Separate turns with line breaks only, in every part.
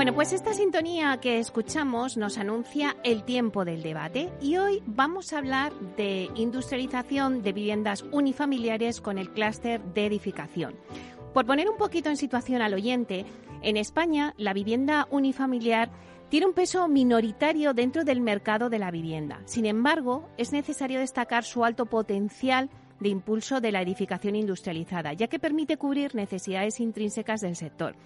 Bueno, pues esta sintonía que escuchamos nos anuncia el tiempo del debate y hoy vamos a hablar de industrialización de viviendas unifamiliares con el clúster de edificación. Por poner un poquito en situación al oyente, en España la vivienda unifamiliar tiene un peso minoritario dentro del mercado de la vivienda. Sin embargo, es necesario destacar su alto potencial de impulso de la edificación industrializada, ya que permite cubrir necesidades intrínsecas del sector.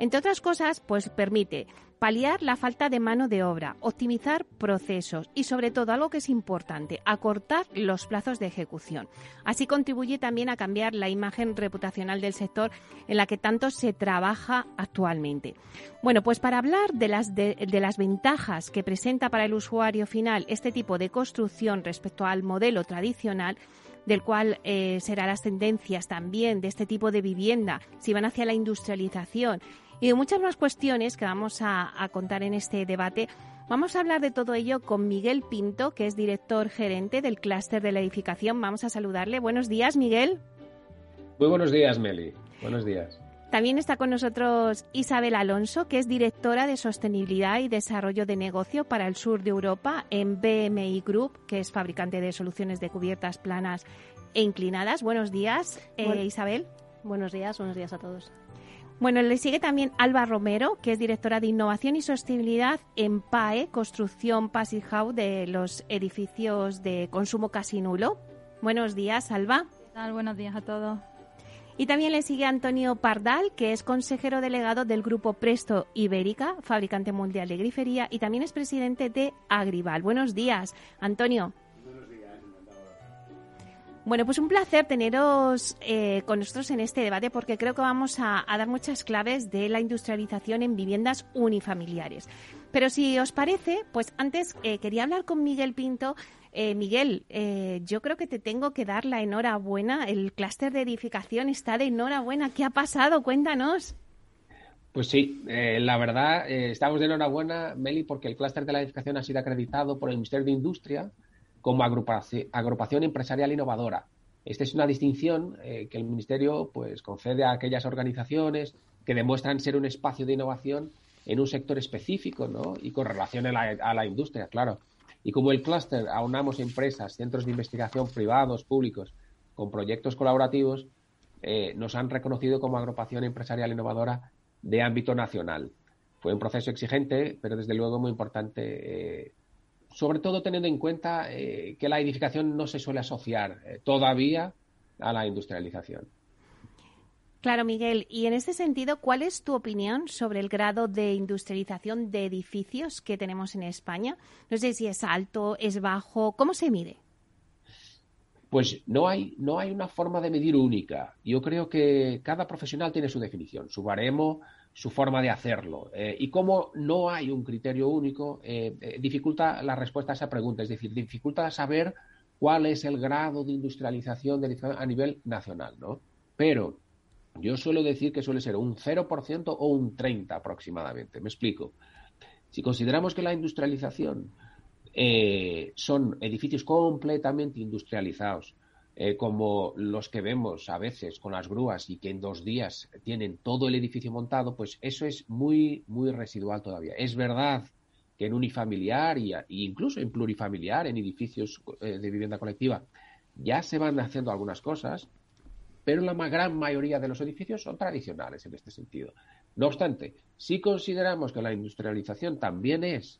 Entre otras cosas, pues permite paliar la falta de mano de obra, optimizar procesos y sobre todo algo que es importante, acortar los plazos de ejecución. Así contribuye también a cambiar la imagen reputacional del sector en la que tanto se trabaja actualmente. Bueno, pues para hablar de las, de, las ventajas que presenta para el usuario final este tipo de construcción respecto al modelo tradicional, del cual eh, serán las tendencias también de este tipo de vivienda, si van hacia la industrialización y de muchas más cuestiones que vamos a, contar en este debate. Vamos a hablar de todo ello con Miguel Pinto, que es director gerente del clúster de la edificación. Vamos a saludarle. Buenos días, Miguel.
Muy buenos días, Meli. Buenos días.
También está con nosotros Isabel Alonso, que es directora de Sostenibilidad y Desarrollo de Negocio para el sur de Europa en BMI Group, que es fabricante de soluciones de cubiertas planas e inclinadas. Buenos días, eh, Isabel.
Buenos días, buenos días a todos.
Bueno, le sigue también Alba Romero, que es directora de Innovación y Sostenibilidad en PAE, Construcción Passive House de los edificios de consumo casi nulo. Buenos días, Alba.
¿Qué tal? Buenos días a todos.
Y también le sigue Antonio Pardal, que es consejero delegado del grupo Presto Ibérica, fabricante mundial de grifería, y también es presidente de Agrival. Buenos días, Antonio. Bueno, pues un placer teneros eh, con nosotros en este debate porque creo que vamos a, dar muchas claves de la industrialización en viviendas unifamiliares. Pero si os parece, pues antes eh, quería hablar con Miguel Pinto. Eh, Miguel, yo creo que te tengo que dar la enhorabuena. El clúster de edificación está de enhorabuena. ¿Qué ha pasado? Cuéntanos.
Pues sí, la verdad, estamos de enhorabuena, Meli, porque el clúster de la edificación ha sido acreditado por el Ministerio de Industria como agrupación, empresarial innovadora. Esta es una distinción eh, que el Ministerio pues, concede a aquellas organizaciones que demuestran ser un espacio de innovación en un sector específico ¿no? y con relación a la, industria, claro. Y como el clúster aunamos empresas, centros de investigación privados, públicos, con proyectos colaborativos, eh, nos han reconocido como agrupación empresarial innovadora de ámbito nacional. Fue un proceso exigente, pero desde luego muy importante eh, sobre todo teniendo en cuenta eh, que la edificación no se suele asociar eh, todavía a la industrialización.
Claro, Miguel. Y en ese sentido, ¿cuál es tu opinión sobre el grado de industrialización de edificios que tenemos en España? No sé si es alto, es bajo, ¿cómo se mide?
Pues no hay, no hay una forma de medir única. Yo creo que cada profesional tiene su definición, su baremo, su forma de hacerlo. Eh, y como no hay un criterio único, eh, eh, dificulta la respuesta a esa pregunta, es decir, dificulta saber cuál es el grado de industrialización a nivel nacional, ¿no? Pero yo suelo decir que suele ser un 0% o un 30% aproximadamente. Me explico. Si consideramos que la industrialización son edificios completamente industrializados, eh, como los que vemos a veces con las grúas y que en dos días tienen todo el edificio montado, pues eso es muy, muy residual todavía. Es verdad que en unifamiliar e incluso en plurifamiliar, en edificios eh, de vivienda colectiva, ya se van haciendo algunas cosas, pero la gran mayoría de los edificios son tradicionales en este sentido. No obstante, si consideramos que la industrialización también es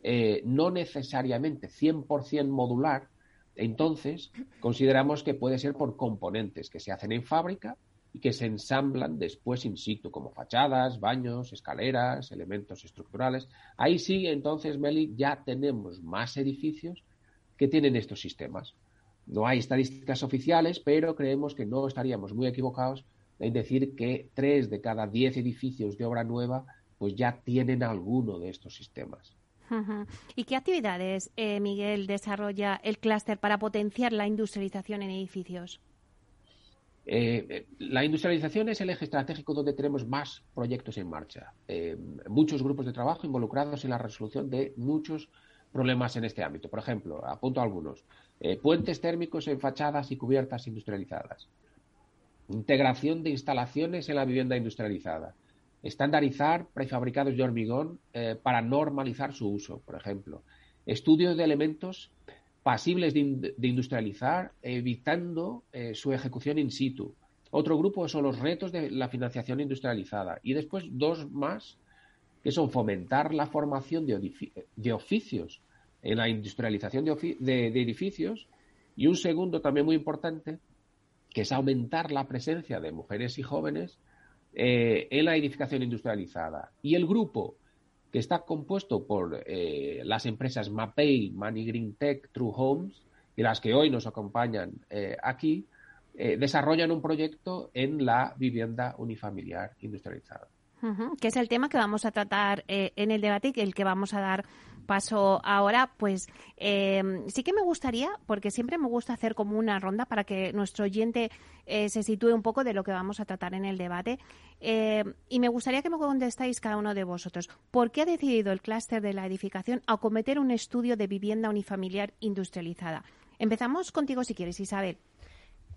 eh, no necesariamente 100% modular, entonces, consideramos que puede ser por componentes que se hacen en fábrica y que se ensamblan después in situ, como fachadas, baños, escaleras, elementos estructurales. Ahí sí, entonces, Meli, ya tenemos más edificios que tienen estos sistemas. No hay estadísticas oficiales, pero creemos que no estaríamos muy equivocados en decir que tres de cada diez edificios de obra nueva pues ya tienen alguno de estos sistemas.
¿Y qué actividades, eh, Miguel, desarrolla el clúster para potenciar la industrialización en edificios?
Eh, eh, la industrialización es el eje estratégico donde tenemos más proyectos en marcha. muchos grupos de trabajo involucrados en la resolución de muchos problemas en este ámbito. Por ejemplo, apunto algunos. puentes térmicos en fachadas y cubiertas industrializadas. Integración de instalaciones en la vivienda industrializada Estandarizar prefabricados de hormigón eh, para normalizar su uso, por ejemplo. Estudios de elementos pasibles de, industrializar, evitando eh, su ejecución in situ. Otro grupo son los retos de la financiación industrializada. Y después dos más, que son fomentar la formación de, oficios en la industrialización de edificios. Y un segundo también muy importante, que es aumentar la presencia de mujeres y jóvenes eh, en la edificación industrializada. Y el grupo, que está compuesto por eh, las empresas Mapei, Money Green Tech, True Homes, y las que hoy nos acompañan eh, aquí, desarrollan un proyecto en la vivienda unifamiliar industrializada.
que es el tema que vamos a tratar en el debate y el que vamos a dar paso ahora, pues eh, sí que me gustaría, porque siempre me gusta hacer como una ronda para que nuestro oyente eh, se sitúe un poco de lo que vamos a tratar en el debate. Eh, y me gustaría que me contestáis cada uno de vosotros. ¿Por qué ha decidido el clúster de la edificación acometer un estudio de vivienda unifamiliar industrializada? Empezamos contigo si quieres, Isabel.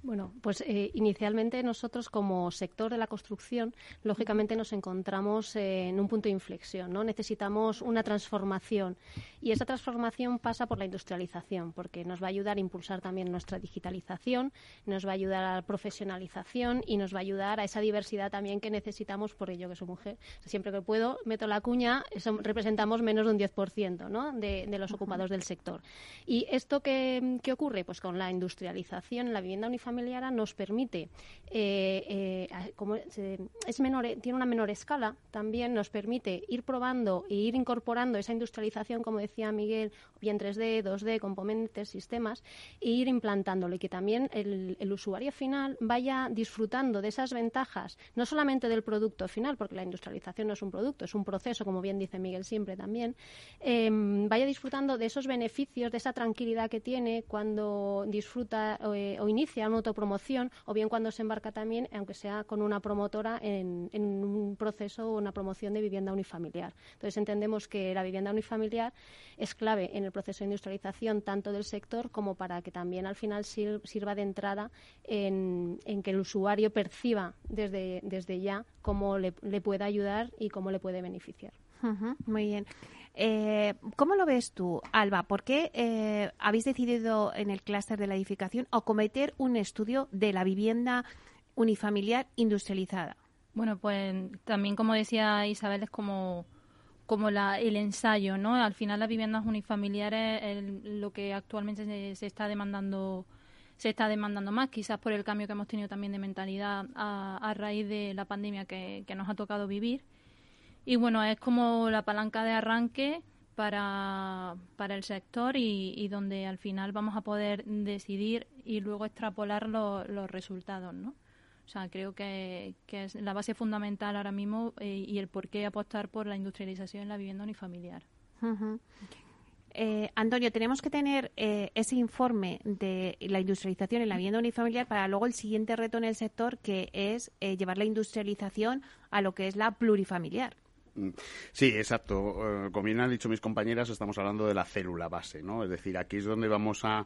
Bueno, pues eh, inicialmente nosotros como sector de la construcción, lógicamente nos encontramos en un punto de inflexión, ¿no? Necesitamos una transformación y esa transformación pasa por la industrialización, porque nos va a ayudar a impulsar también nuestra digitalización, nos va a ayudar a la profesionalización y nos va a ayudar a esa diversidad también que necesitamos por ello que soy mujer. Siempre que puedo, meto la cuña, representamos menos de un 10% ¿no? de, de, los ocupados del sector. ¿Y esto qué, qué ocurre? Pues con la industrialización, la vivienda unifamiliar familiar nos permite, eh, eh, como es menor, tiene una menor escala, también nos permite ir probando e ir incorporando esa industrialización, como decía Miguel, bien 3D, 2D, componentes, sistemas, e ir implantándolo y que también el, usuario final vaya disfrutando de esas ventajas, no solamente del producto final, porque la industrialización no es un producto, es un proceso, como bien dice Miguel siempre también, em, vaya disfrutando de esos beneficios, de esa tranquilidad que tiene cuando disfruta eh, o inicia un autopromoción o bien cuando se embarca también, aunque sea con una promotora, en, un proceso o una promoción de vivienda unifamiliar. Entonces entendemos que la vivienda unifamiliar es clave en el proceso de industrialización tanto del sector como para que también al final sirva de entrada en, que el usuario perciba desde, desde ya cómo le, le puede ayudar y cómo le puede beneficiar.
muy bien. Eh, ¿Cómo lo ves tú, Alba? ¿Por qué eh, habéis decidido en el clúster de la edificación acometer un estudio de la vivienda unifamiliar industrializada?
Bueno, pues también como decía Isabel, es como como la, el ensayo, ¿no? Al final las viviendas unifamiliares es lo que actualmente se, está demandando se está demandando más, quizás por el cambio que hemos tenido también de mentalidad a, raíz de la pandemia que, que nos ha tocado vivir. Y bueno, es como la palanca de arranque para, para el sector y, donde al final vamos a poder decidir y luego extrapolar los resultados, ¿no? O sea, creo que, es la base fundamental ahora mismo eh, y el por qué apostar por la industrialización en la vivienda unifamiliar.
Eh, Antonio, tenemos que tener eh, ese informe de la industrialización en la vivienda unifamiliar para luego el siguiente reto en el sector, que es llevar la industrialización a lo que es la plurifamiliar.
Mm. Sí, exacto. Eh, como bien han dicho mis compañeras, estamos hablando de la célula base, ¿no? Es decir, aquí es donde vamos a,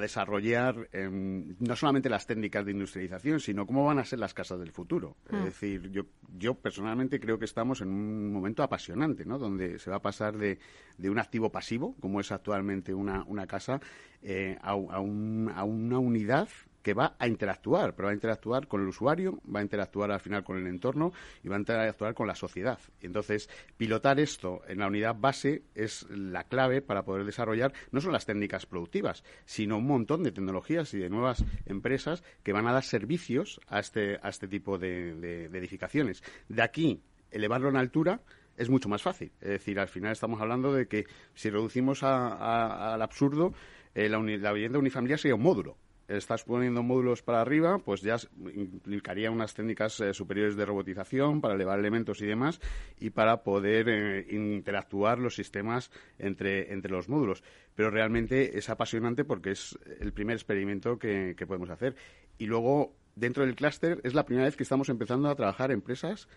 desarrollar em, no solamente las técnicas de industrialización, sino cómo van a ser las casas del futuro. Es mm. decir, yo, yo personalmente creo que estamos en un momento apasionante, ¿no? Donde se va a pasar de, de un activo pasivo, como es actualmente una, una casa, eh, a, a, un, a una unidad que va a interactuar, pero va a interactuar con el usuario, va a interactuar al final con el entorno y va a interactuar con la sociedad. Y entonces, pilotar esto en la unidad base es la clave para poder desarrollar no solo las técnicas productivas, sino un montón de tecnologías y de nuevas empresas que van a dar servicios a este, a este tipo de, edificaciones. De aquí, elevarlo en altura, es mucho más fácil. Es decir, al final estamos hablando de que si reducimos al absurdo, eh, la, la, vivienda unifamiliar sería un módulo. Estás poniendo módulos para arriba, pues ya implicaría unas técnicas eh, superiores de robotización para elevar elementos y demás y para poder eh, interactuar los sistemas entre, entre los módulos. Pero realmente es apasionante porque es el primer experimento que, que podemos hacer. Y luego, dentro del clúster, es la primera vez que estamos empezando a trabajar empresas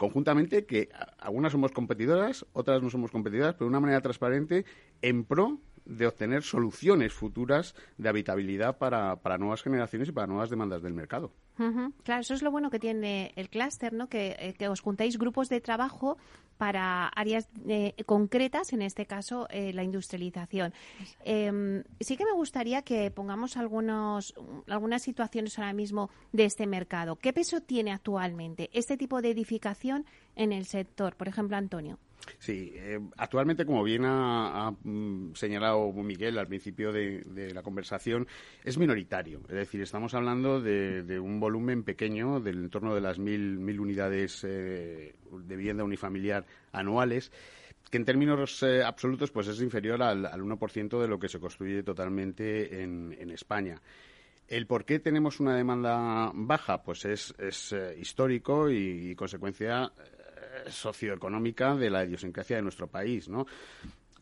conjuntamente que algunas somos competidoras, otras no somos competidoras, pero de una manera transparente en pro de obtener soluciones futuras de habitabilidad para, para nuevas generaciones y para nuevas demandas del mercado.
Claro, eso es lo bueno que tiene el clúster, ¿no? Que, eh, que, os juntáis grupos de trabajo para áreas eh, concretas, en este caso eh, la industrialización. Em, sí que me gustaría que pongamos algunos, algunas situaciones ahora mismo de este mercado. ¿Qué peso tiene actualmente este tipo de edificación en el sector? Por ejemplo, Antonio.
Sí, eh, actualmente, como bien ha, mm, señalado Miguel al principio de, la conversación, es minoritario. Es decir, estamos hablando de, un volumen pequeño, del entorno de las mil, mil unidades eh, de vivienda unifamiliar anuales que en términos eh, absolutos pues es inferior al, al 1% de lo que se construye totalmente en, España. El por qué tenemos una demanda baja, pues es, histórico y, y consecuencia socioeconómica de la idiosincrasia de nuestro país, ¿no?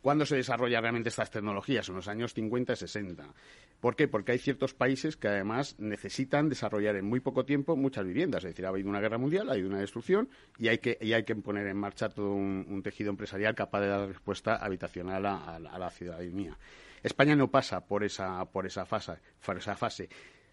¿Cuándo se desarrollan realmente estas tecnologías? En los años 50 y 60. ¿Por qué? Porque hay ciertos países que además necesitan desarrollar en muy poco tiempo muchas viviendas. Es decir, ha habido una guerra mundial, ha habido una destrucción y hay que, y hay que poner en marcha todo un, tejido empresarial capaz de dar respuesta habitacional a, la ciudadanía. España no pasa por esa, por esa fase. Por esa fase.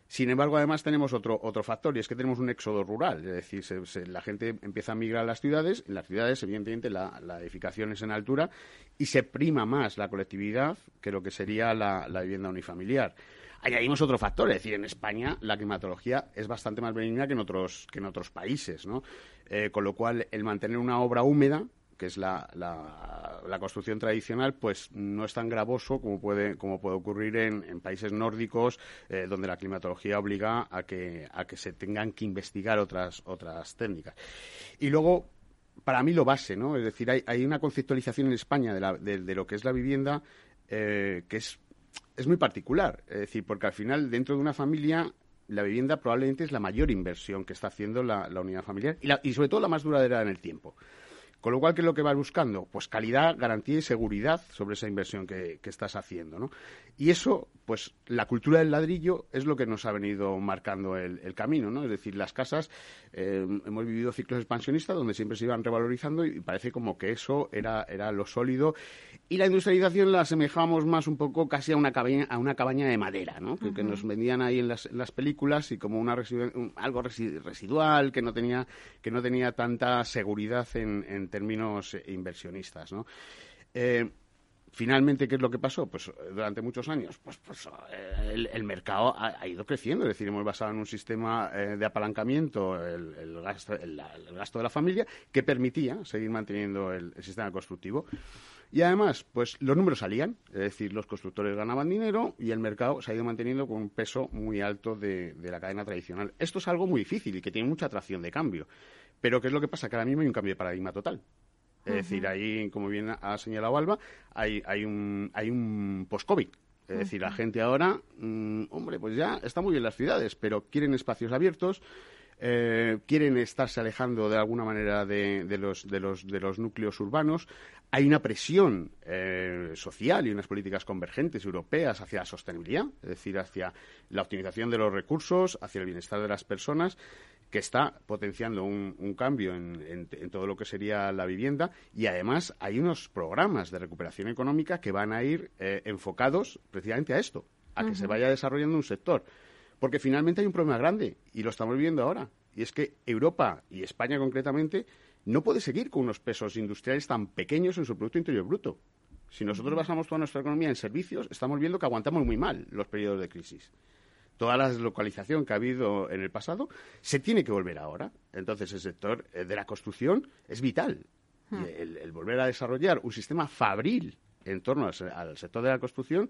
Sin embargo, además tenemos otro, otro factor y es que tenemos un éxodo rural, es decir, la gente empieza a migrar a las ciudades, en las ciudades evidentemente la, edificación es en altura y se prima más la colectividad que lo que sería la, vivienda unifamiliar. Añadimos otro factor, es decir, en España la climatología es bastante más benigna que en otros, que en otros países, ¿no? Eh, con lo cual el mantener una obra húmeda que es la, la, construcción tradicional, pues no es tan gravoso como puede, como puede ocurrir en, países nórdicos, eh, donde la climatología obliga a que, a que se tengan que investigar otras, otras técnicas. Y luego, para mí lo base, ¿no? Es decir, hay, hay una conceptualización en España de, de, lo que es la vivienda eh, que es, es muy particular. Es decir, porque al final, dentro de una familia, la vivienda probablemente es la mayor inversión que está haciendo la, la unidad familiar y, y sobre todo la más duradera en el tiempo. Con lo cual, ¿qué es lo que vas buscando? Pues calidad, garantía y seguridad sobre esa inversión que, estás haciendo, ¿no? Y eso, pues la cultura del ladrillo es lo que nos ha venido marcando el, camino, ¿no? Es decir, las casas, eh, hemos vivido ciclos expansionistas donde siempre se iban revalorizando y parece como que eso era, era lo sólido y la industrialización la asemejamos más un poco casi a una cabaña, a una cabaña de madera, ¿no? que, nos vendían ahí en las, las películas y como una algo residual que no tenía, que no tenía tanta seguridad en, en términos inversionistas. ¿no? Eh, finalmente, ¿qué es lo que pasó? Pues durante muchos años, pues, pues eh, el, mercado ha, ido creciendo, es decir, hemos basado en un sistema eh, de apalancamiento el, gasto, el, gasto, de la familia que permitía seguir manteniendo el sistema constructivo. Y además, pues los números salían, es decir, los constructores ganaban dinero y el mercado se ha ido manteniendo con un peso muy alto de, la cadena tradicional. Esto es algo muy difícil y que tiene mucha atracción de cambio. Pero ¿qué es lo que pasa? Que ahora mismo hay un cambio de paradigma total. Es decir, ahí, como bien ha señalado Alba, hay, hay un, hay un post-COVID. Es decir, la gente ahora, mm, hombre, pues ya está muy bien las ciudades, pero quieren espacios abiertos, eh, quieren estarse alejando de alguna manera de, los, de, los, de los núcleos urbanos. Hay una presión eh, social y unas políticas convergentes europeas hacia la sostenibilidad, es decir, hacia la optimización de los recursos, hacia el bienestar de las personas que está potenciando un, cambio en, todo lo que sería la vivienda y además hay unos programas de recuperación económica que van a ir eh, enfocados precisamente a esto, a que se vaya desarrollando un sector. Porque finalmente hay un problema grande y lo estamos viendo ahora. Y es que Europa y España concretamente no puede seguir con unos pesos industriales tan pequeños en su Producto Interior Bruto. Si nosotros basamos toda nuestra economía en servicios, estamos viendo que aguantamos muy mal los periodos de crisis. Toda la deslocalización que ha habido en el pasado se tiene que volver ahora. Entonces, el sector eh, de la construcción es vital. Hmm. el, volver a desarrollar un sistema fabril en torno al sector de la construcción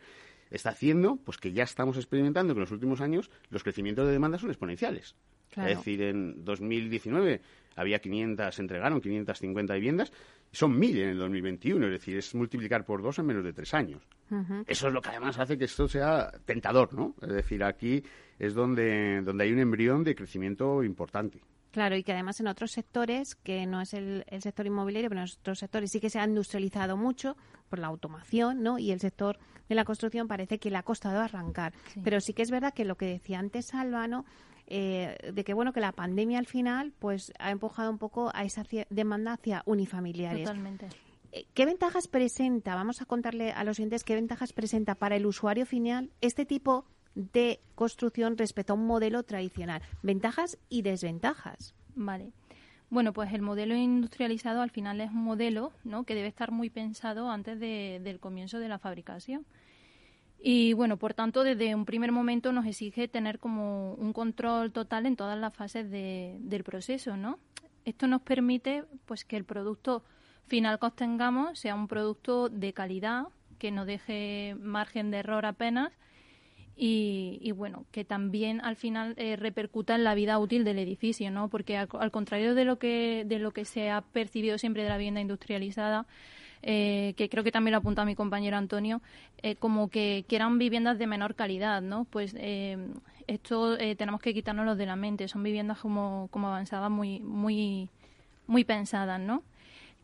está haciendo pues que ya estamos experimentando que en los últimos años los crecimientos de demanda son exponenciales. Es decir, en 2019 había 500, se entregaron 550 viviendas, son 1.000 en el 2021, es decir, es multiplicar por dos en menos de tres años. Eso es lo que además hace que esto sea tentador, ¿no? Es decir, aquí es donde, donde hay un embrión de crecimiento importante.
Claro, y que además en otros sectores, que no es el, sector inmobiliario, pero en otros sectores sí que se ha industrializado mucho por la automación, ¿no? Y el sector de la construcción parece que le ha costado arrancar. Pero sí que es verdad que lo que decía antes Álvaro, eh, de que bueno que la pandemia al final pues ha empujado un poco a esa demanda hacia unifamiliares.
Totalmente.
Eh, ¿Qué ventajas presenta? Vamos a contarle a los oyentes qué ventajas presenta para el usuario final este tipo de construcción respecto a un modelo tradicional. Ventajas y desventajas.
Vale. Bueno, pues el modelo industrializado al final es un modelo ¿no? que debe estar muy pensado antes del comienzo de la fabricación. Y bueno, por tanto, desde un primer momento nos exige tener como un control total en todas las fases del proceso, ¿no? Esto nos permite pues que el producto final que obtengamos sea un producto de calidad, que no deje margen de error apenas y, bueno, que también al final eh, repercuta en la vida útil del edificio, ¿no? Porque al, contrario de lo que de lo que se ha percibido siempre de la vivienda industrializada, eh, que creo que también lo apunta mi compañero Antonio, eh, como que, eran viviendas de menor calidad, ¿no? Pues esto tenemos que quitárnoslo de la mente. Son viviendas como, como avanzadas muy muy muy pensadas, ¿no?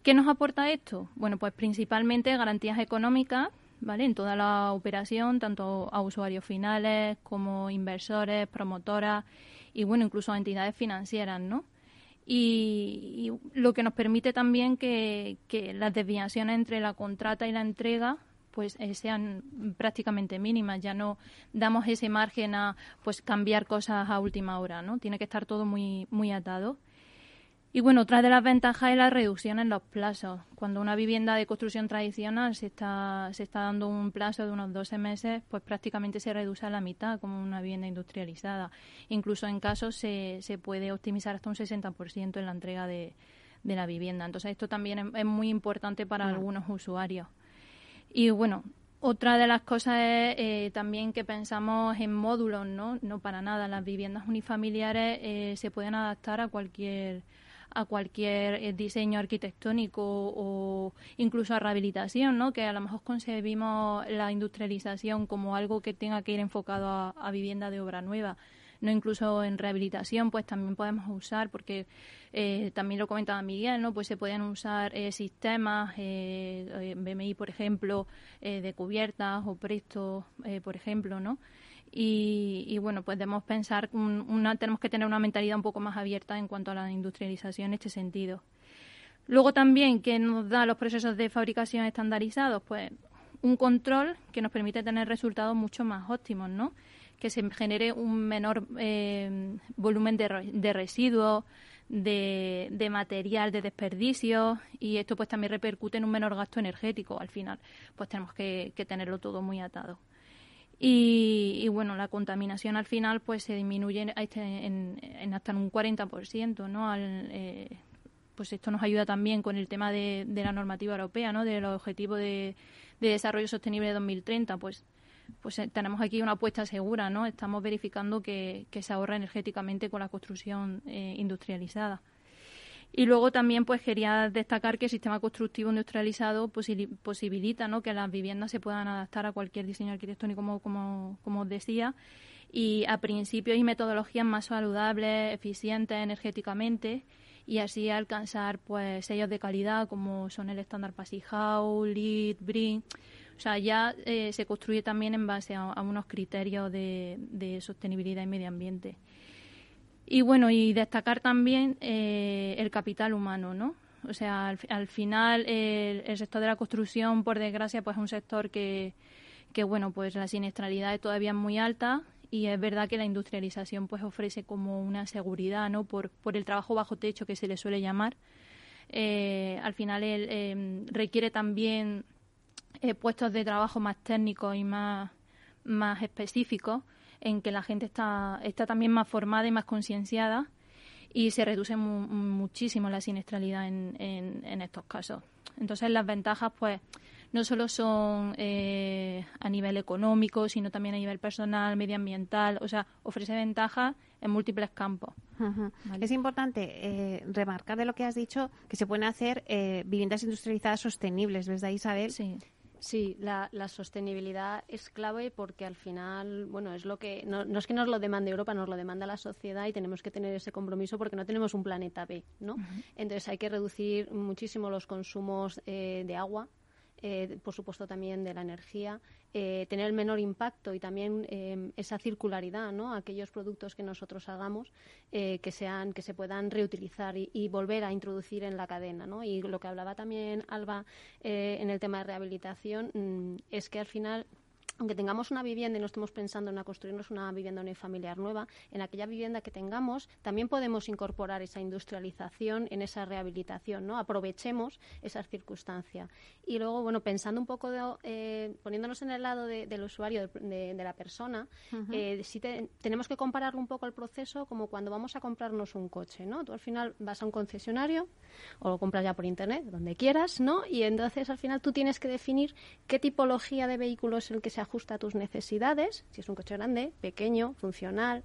¿Qué nos aporta esto? Bueno, pues principalmente garantías económicas ¿vale? En toda la operación, tanto a usuarios finales como inversores, promotoras y, bueno, incluso a entidades financieras, ¿no? Y, lo que nos permite también que, las desviaciones entre la contrata y la entrega pues eh, sean prácticamente mínimas, ya no damos ese margen a pues cambiar cosas a última hora, ¿no? Tiene que estar todo muy muy atado. Y bueno, otra de las ventajas es la reducción en los plazos. Cuando una vivienda de construcción tradicional se está, se está dando un plazo de unos 12 meses, pues prácticamente se reduce a la mitad como una vivienda industrializada. Incluso en casos se, se puede optimizar hasta un 60% en la entrega de, de, la vivienda. Entonces esto también es, muy importante para algunos usuarios. Y bueno, otra de las cosas es eh, también que pensamos en módulos, ¿no? No para nada. Las viviendas unifamiliares eh, se pueden adaptar a cualquier a cualquier eh, diseño arquitectónico o incluso a rehabilitación, ¿no? que a lo mejor concebimos la industrialización como algo que tenga que ir enfocado a, vivienda de obra nueva no incluso en rehabilitación, pues también podemos usar, porque eh, también lo comentaba Miguel, ¿no? Pues se pueden usar eh, sistemas, eh, BMI, por ejemplo, de cubiertas o prestos, por ejemplo, ¿no? Y, bueno, pues debemos pensar, una, tenemos que tener una mentalidad un poco más abierta en cuanto a la industrialización en este sentido. Luego también, ¿qué nos da los procesos de fabricación estandarizados? Pues un control que nos permite tener resultados mucho más óptimos, ¿no? Que se genere un menor eh, volumen de, residuos, de, material, de desperdicio y esto pues también repercute en un menor gasto energético al final. Pues tenemos que tenerlo todo muy atado. Y, bueno, la contaminación al final pues se disminuye en, este, en, hasta un 40%, ¿no? Al, eh, pues esto nos ayuda también con el tema de, la normativa europea, ¿no? De los objetivos de, desarrollo sostenible de 2030, pues pues eh, tenemos aquí una apuesta segura, ¿no? Estamos verificando que, se ahorra energéticamente con la construcción eh, industrializada. Y luego también pues quería destacar que el sistema constructivo industrializado posibilita ¿no? que las viviendas se puedan adaptar a cualquier diseño arquitectónico, como, os decía, y a principios y metodologías más saludables, eficientes energéticamente, y así alcanzar pues sellos de calidad como son el estándar Passy House, LEED, BRIN. O sea, ya eh, se construye también en base a, unos criterios de, de sostenibilidad y medio ambiente. Y bueno, y destacar también eh, el capital humano, ¿no? O sea, al, final el, sector de la construcción, por desgracia, pues es un sector que, que, bueno, pues la siniestralidad es todavía muy alta y es verdad que la industrialización pues ofrece como una seguridad, ¿no? Por, por el trabajo bajo techo que se le suele llamar. Eh, al final él, em, requiere también eh, puestos de trabajo más técnicos y más, más específicos en que la gente está, está también más formada y más concienciada y se reduce muchísimo la siniestralidad en, en, estos casos. Entonces las ventajas pues no solo son eh, a nivel económico, sino también a nivel personal, medioambiental, o sea, ofrece ventajas en múltiples campos.
Es importante eh, remarcar de lo que has dicho que se pueden hacer eh, viviendas industrializadas sostenibles, ¿verdad, Isabel?
Sí. Sí, la, sostenibilidad es clave porque al final, bueno, es lo que no, es que nos lo demande Europa, nos lo demanda la sociedad y tenemos que tener ese compromiso porque no tenemos un planeta B, ¿no? Entonces hay que reducir muchísimo los consumos eh, de agua, eh, por supuesto también de la energía, eh, tener el menor impacto y también eh, esa circularidad, ¿no? Aquellos productos que nosotros hagamos que sean, que se puedan reutilizar y, volver a introducir en la cadena, ¿no? Y lo que hablaba también Alba en el tema de rehabilitación mm, es que al final aunque tengamos una vivienda y no estemos pensando en construirnos una vivienda unifamiliar nueva, en aquella vivienda que tengamos también podemos incorporar esa industrialización en esa rehabilitación, ¿no? Aprovechemos esa circunstancia. Y luego, bueno, pensando un poco, eh, poniéndonos en el lado del usuario, de, la persona, eh, tenemos que compararlo un poco el proceso como cuando vamos a comprarnos un coche, ¿no? Tú al final vas a un concesionario o lo compras ya por internet, donde quieras, ¿no? Y entonces al final tú tienes que definir qué tipología de vehículo es el que se ajusta a tus necesidades, si es un coche grande, pequeño, funcional,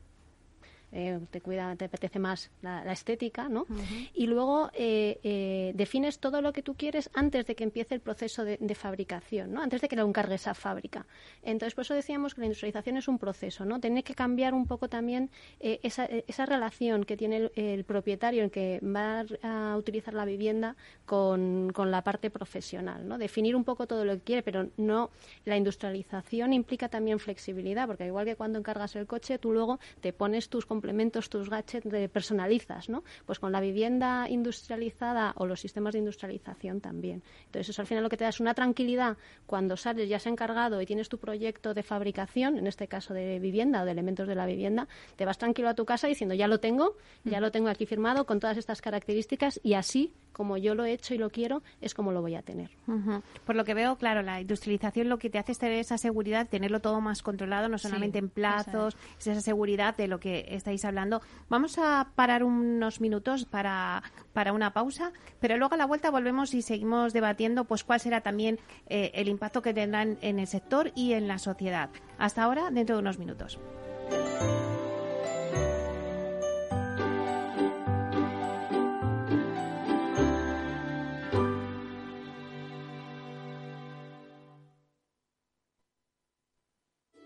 eh, te cuida, te apetece más la, estética, ¿no? Y luego eh, eh, defines todo lo que tú quieres antes de que empiece el proceso de, fabricación, ¿no? Antes de que lo encargue esa fábrica. Entonces, por eso decíamos que la industrialización es un proceso, ¿no? Tiene que cambiar un poco también esa, esa, relación que tiene el, propietario, el que va a utilizar la vivienda con, con, la parte profesional, ¿no? Definir un poco todo lo que quiere, pero no la industrialización implica también flexibilidad, porque igual que cuando encargas el coche, tú luego te pones tus complementos, tus gadgets, de personalizas, ¿no? Pues con la vivienda industrializada o los sistemas de industrialización también. Entonces, eso al final lo que te da es una tranquilidad cuando sales, ya has encargado y tienes tu proyecto de fabricación, en este caso de vivienda o de elementos de la vivienda, te vas tranquilo a tu casa diciendo, ya lo tengo, ya lo tengo aquí firmado con todas estas características y así como yo lo he hecho y lo quiero, es como lo voy a tener.
Por lo que veo, claro, la industrialización lo que te hace es tener esa seguridad, tenerlo todo más controlado, no solamente en plazos, es. esa seguridad de lo que estáis hablando. Vamos a parar unos minutos para, para una pausa, pero luego a la vuelta volvemos y seguimos debatiendo pues cuál será también eh, el impacto que tendrán en el sector y en la sociedad. Hasta ahora, dentro de unos minutos.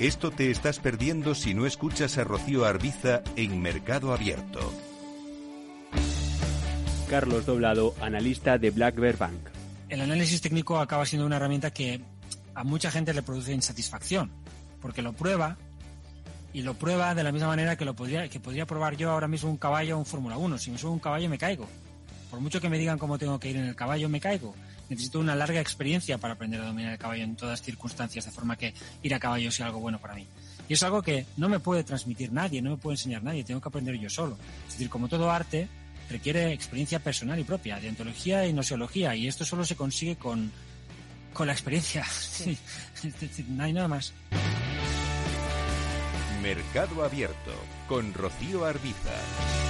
Esto te estás perdiendo si no escuchas a Rocío Arbiza en Mercado Abierto.
Carlos Doblado, analista de Black Bear Bank.
El análisis técnico acaba siendo una herramienta que a mucha gente le produce insatisfacción, porque lo prueba y lo prueba de la misma manera que lo podría que podría probar yo ahora mismo un caballo o un Fórmula 1. Si me subo un caballo me caigo. Por mucho que me digan cómo tengo que ir en el caballo, me caigo necesito una larga experiencia para aprender a dominar el caballo en todas circunstancias, de forma que ir a caballo sea algo bueno para mí. Y es algo que no me puede transmitir nadie, no me puede enseñar nadie, tengo que aprender yo solo. Es decir, como todo arte, requiere experiencia personal y propia, de ontología y nosiología, y esto solo se consigue con, con la experiencia. no hay nada más.
Mercado Abierto con Rocío Arbiza.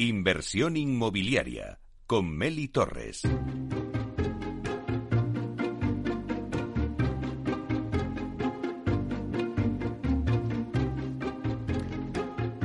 Inversión inmobiliaria con Meli Torres.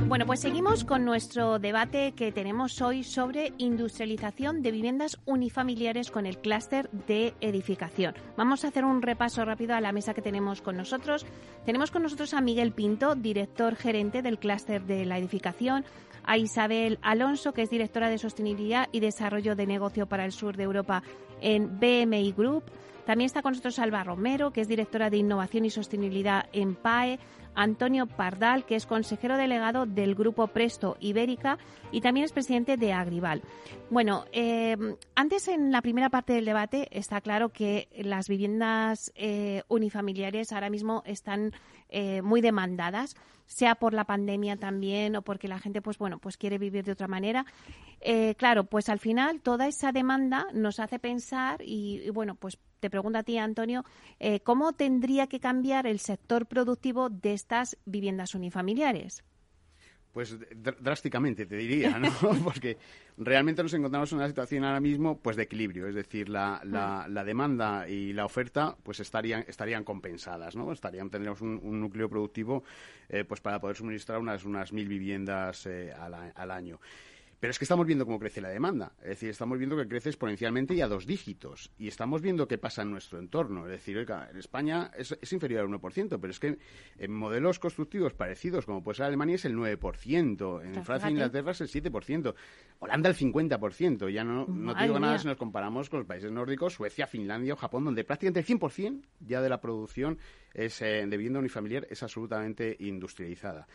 Bueno, pues seguimos con nuestro debate que tenemos hoy sobre industrialización de viviendas unifamiliares con el clúster de edificación. Vamos a hacer un repaso rápido a la mesa que tenemos con nosotros. Tenemos con nosotros a Miguel Pinto, director gerente del clúster de la edificación, a Isabel Alonso, que es directora de sostenibilidad y desarrollo de negocio para el sur de Europa en BMI Group. También está con nosotros Alba Romero, que es directora de innovación y sostenibilidad en PAE, Antonio Pardal, que es consejero delegado del Grupo Presto Ibérica y también es presidente de Agrival. Bueno, eh, antes en la primera parte del debate está claro que las viviendas eh, unifamiliares ahora mismo están eh, muy demandadas, sea por la pandemia también o porque la gente, pues bueno, pues quiere vivir de otra manera. claro, pues al final toda esa demanda nos hace pensar y, y bueno, pues te pregunto a ti, Antonio, eh, ¿cómo tendría que cambiar el sector productivo de estas viviendas unifamiliares?
Pues drásticamente, te diría, ¿no? Porque realmente nos encontramos en una situación ahora mismo pues de equilibrio, es decir, la, la, demanda y la oferta pues estarían, estarían compensadas, ¿no? Estarían, tendríamos un, núcleo productivo eh, pues para poder suministrar unas, unas mil viviendas eh, al año. Pero es que estamos viendo cómo crece la demanda. Es decir, estamos viendo que crece exponencialmente y a dos dígitos. Y estamos viendo qué pasa en nuestro entorno. Es decir, en España es, inferior al 1%, pero es que en modelos constructivos parecidos, como puede ser Alemania, es el 9%. En Francia e Inglaterra es el 7%. Holanda el 50%. Ya no, no te digo nada si nos comparamos con los países nórdicos, Suecia, Finlandia o Japón, donde prácticamente el 100% ya de la producción es, eh, de vivienda unifamiliar es absolutamente industrializada.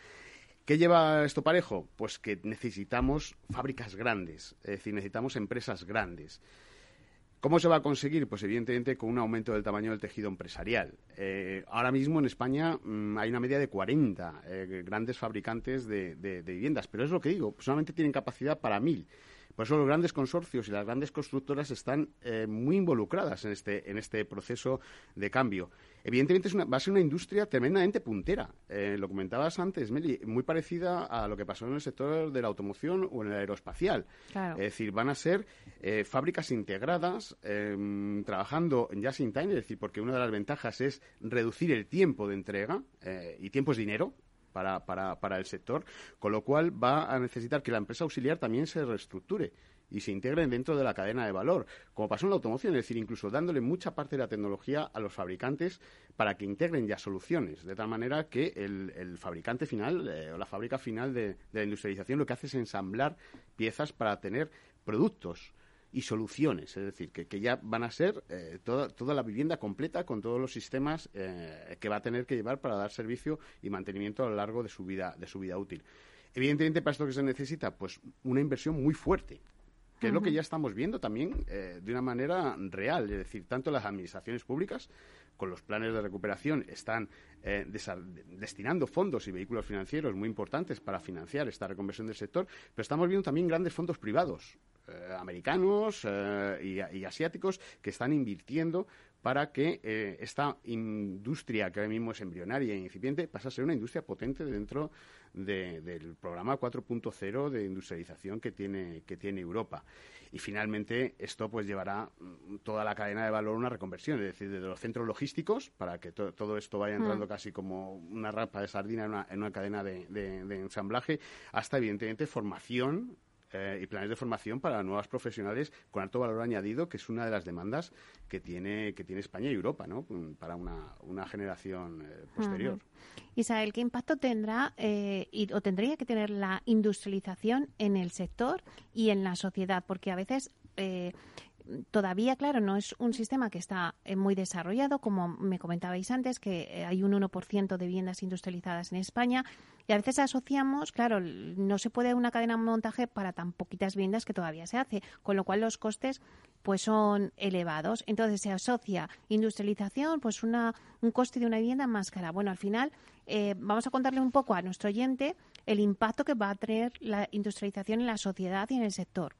¿Qué lleva esto parejo? Pues que necesitamos fábricas grandes, es decir, necesitamos empresas grandes. ¿Cómo se va a conseguir? Pues evidentemente con un aumento del tamaño del tejido empresarial. Eh, ahora mismo en España mm, hay una media de 40 eh, grandes fabricantes de, viviendas, pero es lo que digo, solamente tienen capacidad para mil. Por eso los grandes consorcios y las grandes constructoras están eh, muy involucradas en este, en este proceso de cambio. Evidentemente va a ser una industria tremendamente puntera. Eh, lo comentabas antes, Meli, muy parecida a lo que pasó en el sector de la automoción o en el aeroespacial. Es decir, van a ser eh, fábricas integradas, em, trabajando en just in time, es decir, porque una de las ventajas es reducir el tiempo de entrega, y tiempo es dinero, para, para, para el sector, con lo cual va a necesitar que la empresa auxiliar también se reestructure y se integren dentro de la cadena de valor, como pasó en la automoción, es decir, incluso dándole mucha parte de la tecnología a los fabricantes para que integren ya soluciones, de tal manera que el, fabricante final eh, o la fábrica final de, de, la industrialización lo que hace es ensamblar piezas para tener productos y soluciones, es decir, que, que ya van a ser eh, toda, toda, la vivienda completa con todos los sistemas eh, que va a tener que llevar para dar servicio y mantenimiento a lo largo de su vida, de su vida útil. Evidentemente, para esto que se necesita, pues una inversión muy fuerte, que es lo que ya estamos viendo también eh, de una manera real, es decir, tanto las administraciones públicas con los planes de recuperación están destinando fondos y vehículos financieros muy importantes para financiar esta reconversión del sector, pero estamos viendo también grandes fondos privados eh, americanos eh, y, asiáticos que están invirtiendo para que eh, esta industria que ahora mismo es embrionaria e incipiente pase a ser una industria potente dentro del programa 4.0 de industrialización que tiene, que tiene Europa. Y finalmente esto pues llevará mm, toda la cadena de valor a una reconversión, es decir, desde los centros logísticos, para que todo esto vaya entrando mm. casi como una rampa de sardina en una, cadena de ensamblaje, hasta evidentemente formación eh, y planes de formación para nuevas profesionales con alto valor añadido, que es una de las demandas que tiene, que tiene España y Europa ¿no? Mm, para una, una generación eh, posterior.
Isabel, ¿qué impacto tendrá eh, o tendría que tener la industrialización en el sector y en la sociedad? Porque a veces todavía, claro, no es un sistema que está eh, muy desarrollado, como me comentabais antes, que eh, hay un 1% de viviendas industrializadas en España. Y a veces asociamos, claro, no se puede una cadena de montaje para tan poquitas viviendas que todavía se hace, con lo cual los costes pues son elevados. Entonces se asocia industrialización, pues una, un coste de una vivienda más cara. Bueno, al final eh, vamos a contarle un poco a nuestro oyente el impacto que va a tener la industrialización en la sociedad y en el sector.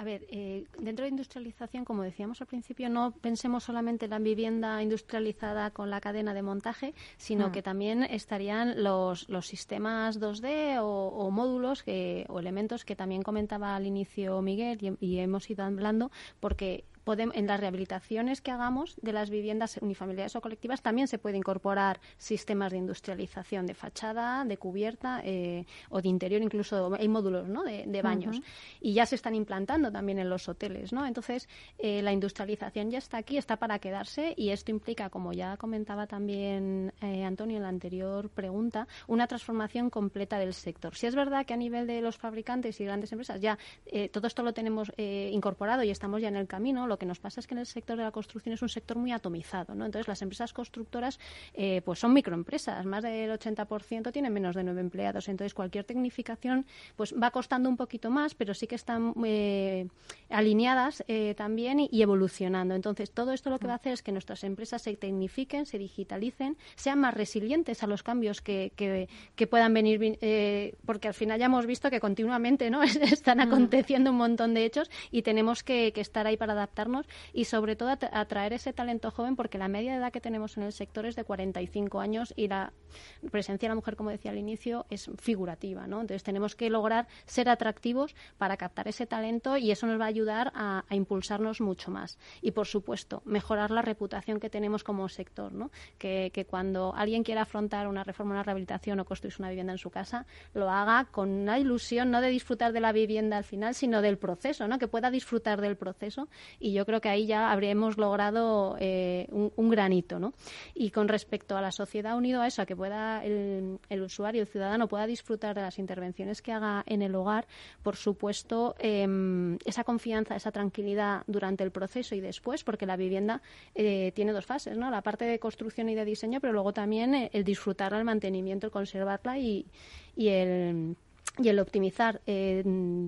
A ver, eh, dentro de industrialización, como decíamos al principio, no pensemos solamente en la vivienda industrializada con la cadena de montaje, sino
Mm.
que también estarían los, los sistemas 2D o, o módulos que, o elementos que también comentaba al inicio Miguel y, y hemos ido hablando, porque podem- en las rehabilitaciones que hagamos de las viviendas unifamiliares o colectivas también se puede incorporar sistemas de industrialización de fachada, de cubierta eh, o de interior, incluso hay módulos ¿no? de, de baños. Y ya se están implantando también en los hoteles. ¿no? Entonces, eh, la industrialización ya está aquí, está para quedarse y esto implica, como ya comentaba también eh, Antonio en la anterior pregunta, una transformación completa del sector. Si es verdad que a nivel de los fabricantes y grandes empresas ya eh, todo esto lo tenemos eh, incorporado y estamos ya en el camino, lo que nos pasa es que en el sector de la construcción es un sector muy atomizado. ¿no? Entonces, las empresas constructoras eh, pues son microempresas, más del 80% tienen menos de nueve empleados. Entonces, cualquier tecnificación pues va costando un poquito más, pero sí que están eh, alineadas eh, también y, y evolucionando. Entonces, todo esto lo que va a hacer es que nuestras empresas se tecnifiquen, se digitalicen, sean más resilientes a los cambios que, que, que puedan venir, porque al final ya hemos visto que continuamente ¿no? están aconteciendo un montón de hechos y tenemos que, que estar ahí para y sobre todo atra- atraer ese talento joven porque la media de edad que tenemos en el sector es de 45 años y la presencia de la mujer, como decía al inicio, es figurativa. ¿no? Entonces tenemos que lograr ser atractivos para captar ese talento y eso nos va a ayudar a, impulsarnos mucho más. Y por supuesto, mejorar la reputación que tenemos como sector. ¿no? Que, cuando alguien quiera afrontar una reforma, una rehabilitación o construirse una vivienda en su casa, lo haga con una ilusión no de disfrutar de la vivienda al final, sino del proceso, ¿no? que pueda disfrutar del proceso. Y yo creo que ahí ya habremos logrado eh, un, granito. ¿no? Y con respecto a la sociedad unido a eso, a que pueda el, el usuario, el ciudadano, pueda disfrutar de las intervenciones que haga en el hogar, por supuesto, em, esa confianza, esa tranquilidad durante el proceso y después, porque la vivienda eh, tiene dos fases, ¿no? La parte de construcción y de diseño, pero luego también eh, el disfrutarla, el mantenimiento, el conservarla y, y el y el optimizar eh,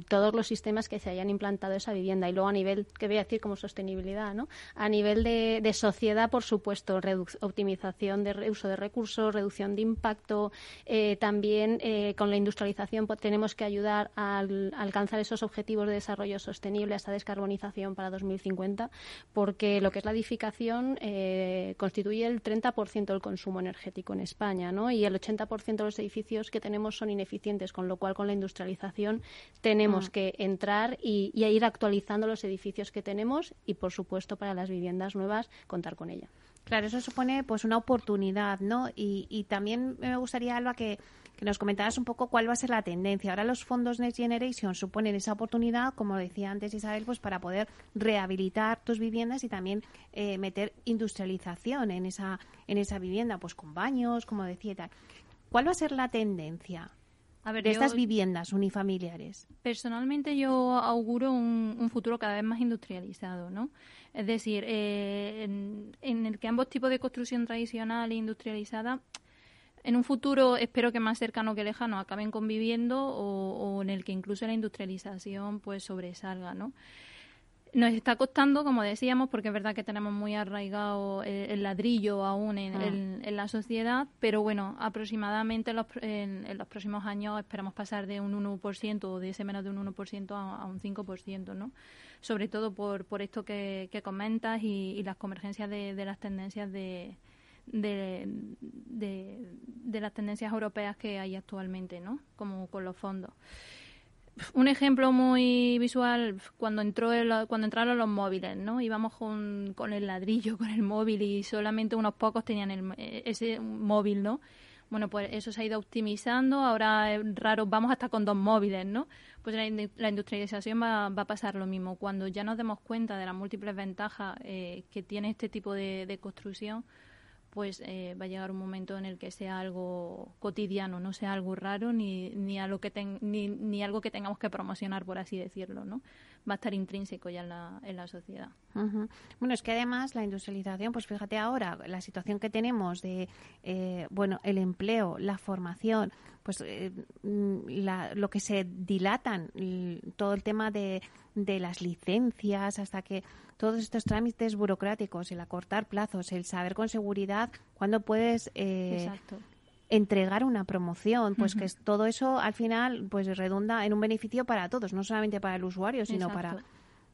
todos los sistemas que se hayan implantado esa vivienda. Y luego a nivel, que voy a decir como sostenibilidad, ¿no? A nivel de, sociedad, por supuesto, optimización de uso de recursos, reducción de impacto. eh, también eh, con la industrialización pues, tenemos que ayudar a alcanzar esos objetivos de desarrollo sostenible, esa descarbonización para 2050, porque lo que es la edificación eh, constituye el 30% del consumo energético en España, ¿no? Y el 80% de los edificios que tenemos son ineficientes, con lo cual con la industrialización tenemos
Mm.
que entrar y, y ir actualizando los edificios que tenemos y, por supuesto, para las viviendas nuevas contar con ella.
Claro, eso supone pues una oportunidad, ¿no? Y, y también me gustaría, Alba, que, que nos comentaras un poco cuál va a ser la tendencia. Ahora los fondos Next Generation suponen esa oportunidad, como decía antes Isabel, pues para poder rehabilitar tus viviendas y también eh, meter industrialización en esa, en esa vivienda, pues con baños, como decía y tal. ¿Cuál va a ser la tendencia
A ver,
de
yo-
estas viviendas unifamiliares?
Personalmente yo auguro un, un futuro cada vez más industrializado, ¿no? Es decir, eh, en, en el que ambos tipos de construcción tradicional e industrializada, en un futuro espero que más cercano que lejano acaben conviviendo o, o en el que incluso la industrialización pues sobresalga, ¿no? Nos está costando, como decíamos, porque es verdad que tenemos muy arraigado el, el ladrillo aún en,
Ah.
en- en la sociedad, pero bueno, aproximadamente en los, pr- en, en los próximos años esperamos pasar de un 1% o de ese menos de un 1% a, a un 5%, ¿no? Sobre todo por, por esto que, que comentas y, y las convergencias de, de las tendencias de, de, de, de las tendencias europeas que hay actualmente, ¿no? Como con los fondos. Un ejemplo muy visual cuando entró el- cuando entraron los móviles, ¿no? Íbamos con, con el ladrillo, con el móvil y solamente unos pocos tenían el- eh, ese móvil, ¿no? Bueno, pues eso se ha ido optimizando. Ahora es raro, vamos hasta con dos móviles, ¿no? Pues la, la industrialización va, va a pasar lo mismo. Cuando ya nos demos cuenta de las múltiples ventajas eh, que tiene este tipo de construcción, pues eh, va a llegar un momento en el que sea algo cotidiano, no sea algo raro ni, ni, algo que ni, ni algo que tengamos que promocionar, por así decirlo, ¿no? Va a estar intrínseco ya en la, en la sociedad.
Bueno, es que además la industrialización, pues fíjate ahora, la situación que tenemos de, eh, bueno, el empleo, la formación, pues eh, mm, la- lo que se dilatan, todo el tema de, de las licencias, hasta que todos estos trámites burocráticos, el acortar plazos, el saber con seguridad cuándo puedes eh,
Exacto.
Entregar una promoción, pues que todo eso al final pues redunda en un beneficio para todos, no solamente para el usuario, sino para,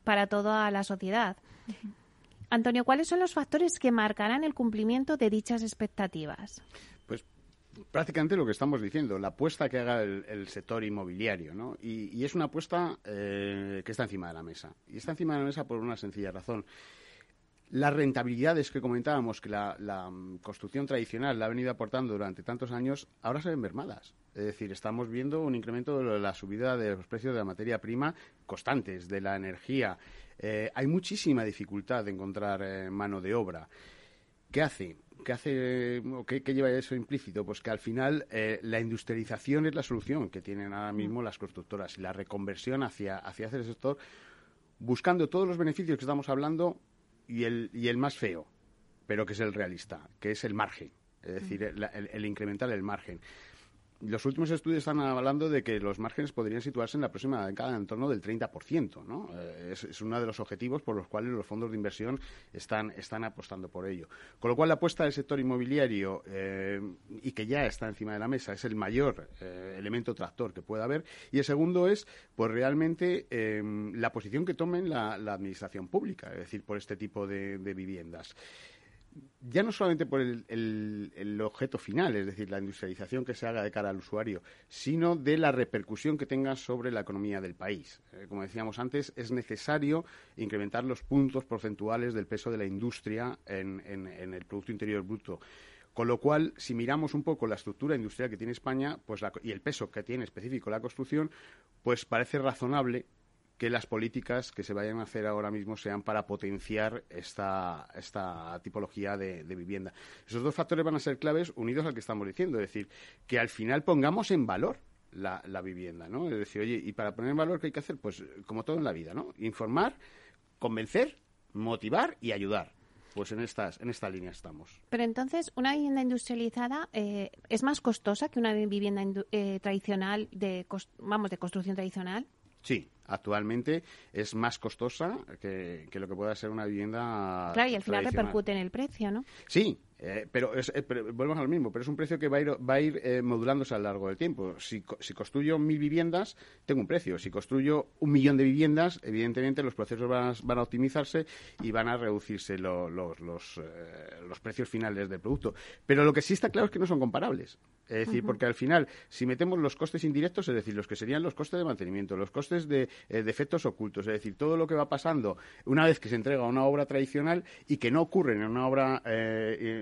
para toda la sociedad. Antonio, ¿cuáles son los factores que marcarán el cumplimiento de dichas expectativas?
Pues prácticamente lo que estamos diciendo, la apuesta que haga el, sector inmobiliario, ¿no? Y, es una apuesta eh, que está encima de la mesa. Y está encima de la mesa por una sencilla razón. Las rentabilidades que comentábamos que la, mm, construcción tradicional la ha venido aportando durante tantos años, ahora se ven mermadas. Es decir, estamos viendo un incremento de la subida de los precios de la materia prima constantes, de la energía. Eh, hay muchísima dificultad de encontrar eh, mano de obra. ¿Qué hace? ¿Qué, hace, qué, lleva eso implícito? Pues que al final eh, la industrialización es la solución que tienen ahora mismo las constructoras y la reconversión hacia, hacia ese sector, buscando todos los beneficios que estamos hablando y el, y el más feo, pero que es el realista, que es el margen, es decir, el incrementar el margen los últimos estudios están hablando de que los márgenes podrían situarse en la próxima década en torno del 30%, ¿no? Eh, es, uno de los objetivos por los cuales los fondos de inversión están, apostando por ello. Con lo cual, la apuesta del sector inmobiliario, eh, y que ya está encima de la mesa, es el mayor eh, elemento tractor que pueda haber. Y el segundo es, pues realmente, la posición que tomen la, administración pública, es decir, por este tipo de viviendas ya no solamente por el, objeto final, es decir, la industrialización que se haga de cara al usuario, sino de la repercusión que tenga sobre la economía del país. Eh, como decíamos antes, es necesario incrementar los puntos porcentuales del peso de la industria en, el Producto Interior Bruto. Con lo cual, si miramos un poco la estructura industrial que tiene España pues y el peso que tiene específico la construcción, pues parece razonable que las políticas que se vayan a hacer ahora mismo sean para potenciar esta, esta tipología de, vivienda. Esos dos factores van a ser claves unidos al que estamos diciendo, es decir, que al final pongamos en valor la, vivienda, ¿no? Es decir, oye, y para poner en valor, ¿qué hay que hacer? Pues como todo en la vida, ¿no? Informar, convencer, motivar y ayudar. Pues en estas, en esta línea estamos.
Pero entonces, una vivienda industrializada eh, es más costosa que una vivienda eh, tradicional de, vamos, de construcción tradicional.
Sí, actualmente es más costosa que, lo que pueda ser una vivienda.
Claro, y al final repercute en el precio, ¿no?
Sí, eh, pero, es, eh, volvemos al mismo, pero es un precio que va a ir, va a ir eh, modulándose a lo largo del tiempo. Si, si, construyo mil viviendas, tengo un precio. Si construyo un millón de viviendas, evidentemente los procesos van a, van a optimizarse y van a reducirse los, los, precios finales del producto. Pero lo que sí está claro es que no son comparables. Es decir, porque al final, si metemos los costes indirectos, es decir, los que serían los costes de mantenimiento, los costes de, de efectos ocultos, es decir, todo lo que va pasando una vez que se entrega una obra tradicional y que no ocurre en una obra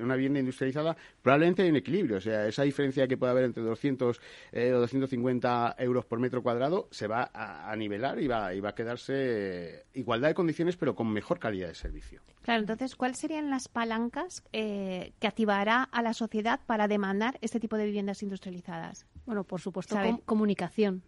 una vivienda industrializada, probablemente hay un equilibrio. O sea, esa diferencia que puede haber entre 200 eh, o 250 euros por metro cuadrado se va a, nivelar y va, y va a quedarse igualdad de condiciones, pero con mejor calidad de servicio.
Claro, entonces, ¿cuáles serían las palancas eh, que activará a la sociedad para demandar este tipo de viviendas industrializadas?
Bueno, por supuesto, comunicación.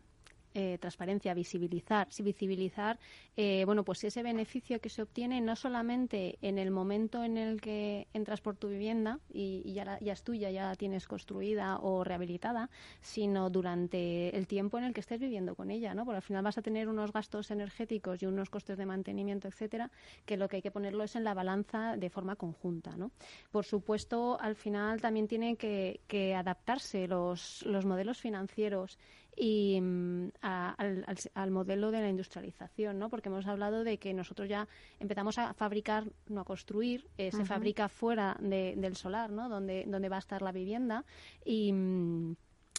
Eh, transparencia, visibilizar, visibilizar, eh, bueno, pues ese beneficio que se obtiene no solamente en el momento en el que entras por tu vivienda y, ya, ya, es tuya, ya la tienes construida o rehabilitada, sino durante el tiempo en el que estés viviendo con ella, ¿no? Porque al final vas a tener unos gastos energéticos y unos costes de mantenimiento, etcétera, que lo que hay que ponerlo es en la balanza de forma conjunta, ¿no? Por supuesto, al final también tienen que, que adaptarse los, los modelos financieros y mm, al, modelo de la industrialización, ¿no? Porque hemos hablado de que nosotros ya empezamos a fabricar, no a construir, eh, se fabrica fuera del solar, ¿no? Donde, donde va a estar la vivienda y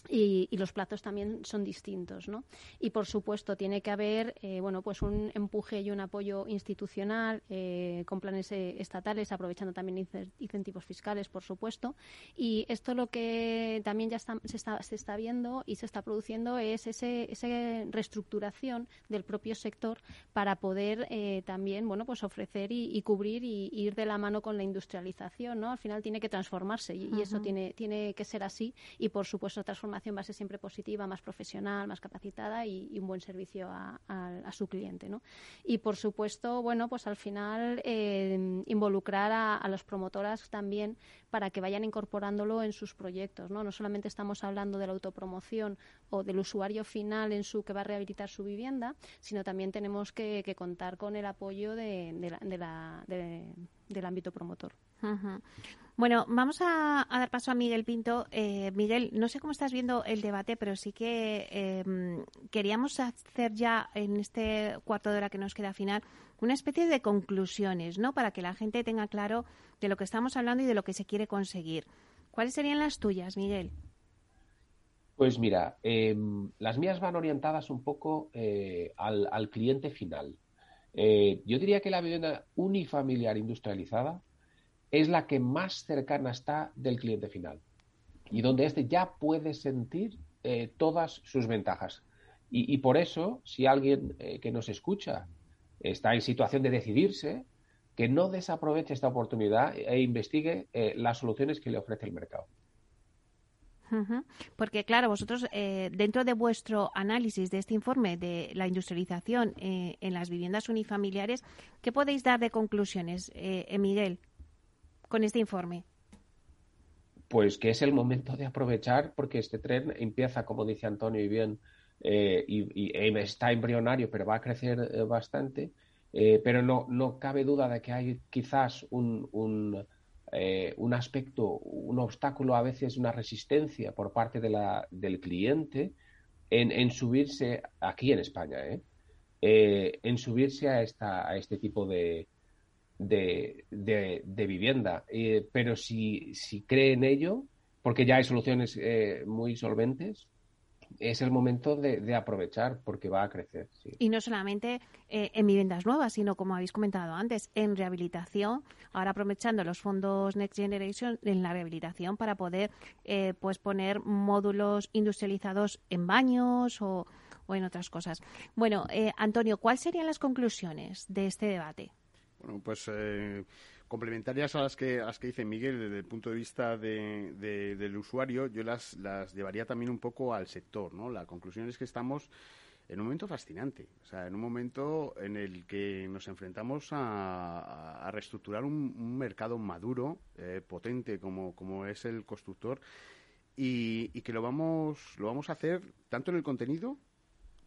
mm, y, los plazos también son distintos, ¿no? Y por supuesto tiene que haber, eh, bueno, pues un empuje y un apoyo institucional eh, con planes eh, estatales, aprovechando también incentivos fiscales, por supuesto. Y esto lo que también ya se, está, se está viendo y se está produciendo es ese, esa reestructuración del propio sector para poder también, bueno, pues ofrecer y, cubrir y, ir de la mano con la industrialización, ¿no? Al final tiene que transformarse y, y eso tiene tiene que ser así y por supuesto transformarse formación va a ser siempre positiva, más profesional, más capacitada y, un buen servicio a, su cliente. ¿no? Y por supuesto, bueno, pues al final eh, involucrar a, a las promotoras también para que vayan incorporándolo en sus proyectos. ¿no? no solamente estamos hablando de la autopromoción o del usuario final en su que va a rehabilitar su vivienda, sino también tenemos que, contar con el apoyo de, la, del ámbito promotor.
Bueno, vamos a, dar paso a Miguel Pinto. Eh, Miguel, no sé cómo estás viendo el debate, pero sí que em, queríamos hacer ya en este cuarto de hora que nos queda final una especie de conclusiones, ¿no? Para que la gente tenga claro de lo que estamos hablando y de lo que se quiere conseguir. ¿Cuáles serían las tuyas, Miguel?
Pues mira, em, las mías van orientadas un poco eh, al, cliente final. Eh, yo diría que la vivienda unifamiliar industrializada es la que más cercana está del cliente final y donde éste ya puede sentir eh, todas sus ventajas. Y, por eso, si alguien eh, que nos escucha está en situación de decidirse, que no desaproveche esta oportunidad e investigue eh, las soluciones que le ofrece el mercado.
Porque, claro, vosotros, dentro de vuestro análisis de este informe de la industrialización en las viviendas unifamiliares, ¿qué podéis dar de conclusiones, Miguel? con este informe?
Pues que es el momento de aprovechar porque este tren empieza, como dice Antonio y bien, eh, y, está embrionario, pero va a crecer eh, bastante. Eh, pero no, no cabe duda de que hay quizás un, un, un, aspecto, un obstáculo, a veces una resistencia por parte de la, del cliente en, subirse, aquí en España, en subirse a, esta, a este tipo de, de, de, vivienda. Eh, pero si, si cree en ello, porque ya hay soluciones eh, muy solventes, es el momento de, aprovechar porque va a crecer.
Y no solamente eh, en viviendas nuevas, sino como habéis comentado antes, en rehabilitación, ahora aprovechando los fondos Next Generation en la rehabilitación para poder pues poner módulos industrializados en baños o, o en otras cosas. Bueno, Antonio, ¿cuáles serían las conclusiones de este debate?
Bueno, pues eh, complementarias a las que, a las que dice Miguel desde el punto de vista de, del usuario, yo las, las llevaría también un poco al sector, ¿no? La conclusión es que estamos en un momento fascinante, o sea, en un momento en el que nos enfrentamos a, reestructurar un, mercado maduro, eh, potente como, como es el constructor, y, y, que lo vamos, lo vamos a hacer tanto en el contenido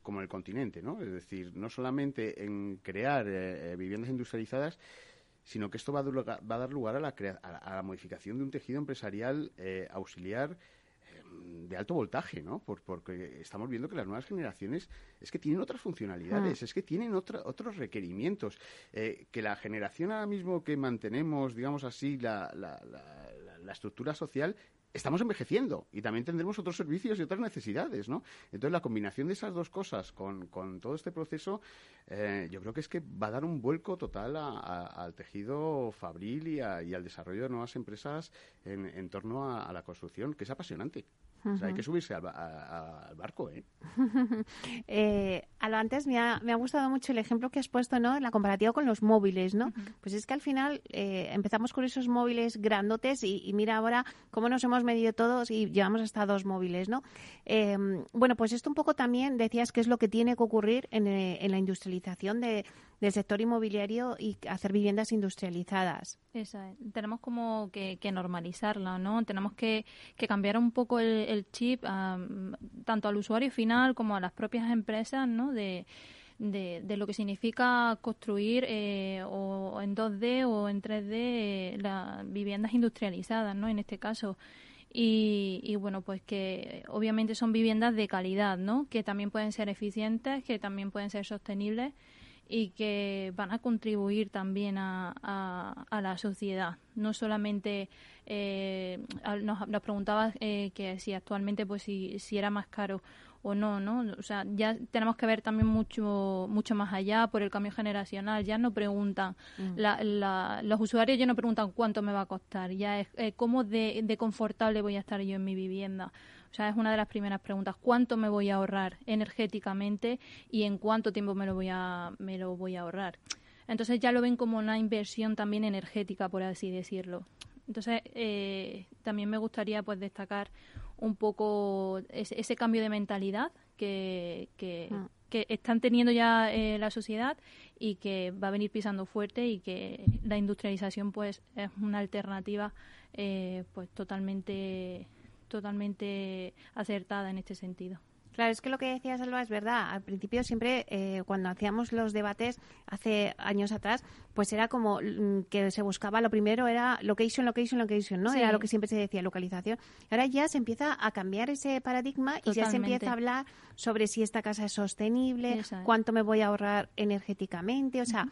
como en el continente, ¿no? Es decir, no solamente en crear eh, eh, viviendas industrializadas, sino que esto va a, dar lugar a la, a, la, modificación de un tejido empresarial eh, auxiliar de alto voltaje, ¿no? porque estamos viendo que las nuevas generaciones es que tienen otras funcionalidades, mm. es que tienen otros requerimientos, que la generación ahora mismo que mantenemos, digamos así, la, la, la estructura social estamos envejeciendo y también tendremos otros servicios y otras necesidades, ¿no? Entonces, la combinación de esas dos cosas con, con todo este proceso, eh, yo creo que es que va a dar un vuelco total al tejido fabril y, al desarrollo de nuevas empresas en, en torno a, la construcción, que es apasionante hay que subirse al, barco, ¿eh?
eh a lo antes me ha, me ha, gustado mucho el ejemplo que has puesto, ¿no? La comparativa con los móviles, ¿no? Pues es que al final eh, empezamos con esos móviles grandotes y, mira ahora cómo nos hemos medido todos y llevamos hasta dos móviles, ¿no? Em, bueno, pues esto un poco también decías que es lo que tiene que ocurrir en, eh, en la industrialización de, del sector inmobiliario y hacer viviendas industrializadas.
Tenemos como que, normalizarla, ¿no? Tenemos que, cambiar un poco el, chip tanto al usuario final como a las propias empresas, ¿no? De, de, lo que significa construir eh, o en 2D o en 3D las viviendas industrializadas, ¿no? En este caso. Y, y, bueno, pues que obviamente son viviendas de calidad, ¿no? Que también pueden ser eficientes, que también pueden ser sostenibles y que van a contribuir también a, a, la sociedad. No solamente eh, nos, nos preguntabas eh, que si actualmente pues si, si era más caro o no, ¿no? O sea, ya tenemos que ver también mucho mucho más allá por el cambio generacional. Ya no preguntan, mm. la, los usuarios ya no preguntan cuánto me va a costar, ya es eh, cómo de, de confortable voy a estar yo en mi vivienda. O sea, es una de las primeras preguntas. ¿Cuánto me voy a ahorrar energéticamente y en cuánto tiempo me lo voy a, me lo voy a ahorrar? Entonces ya lo ven como una inversión también energética, por así decirlo. Entonces, eh, también me gustaría pues destacar un poco ese, cambio de mentalidad que, que, mm. están teniendo ya eh, la sociedad y que va a venir pisando fuerte y que la industrialización pues es una alternativa eh, pues totalmente totalmente acertada en este sentido.
Claro, es que lo que decía Salva es verdad. Al principio siempre, eh, cuando hacíamos los debates hace años atrás, pues era como mm, que se buscaba, lo primero era location, location, location, ¿no? Era lo que siempre se decía, localización. Ahora ya se empieza a cambiar ese paradigma y ya se empieza a hablar sobre si esta casa es sostenible, cuánto me voy a ahorrar energéticamente, o sea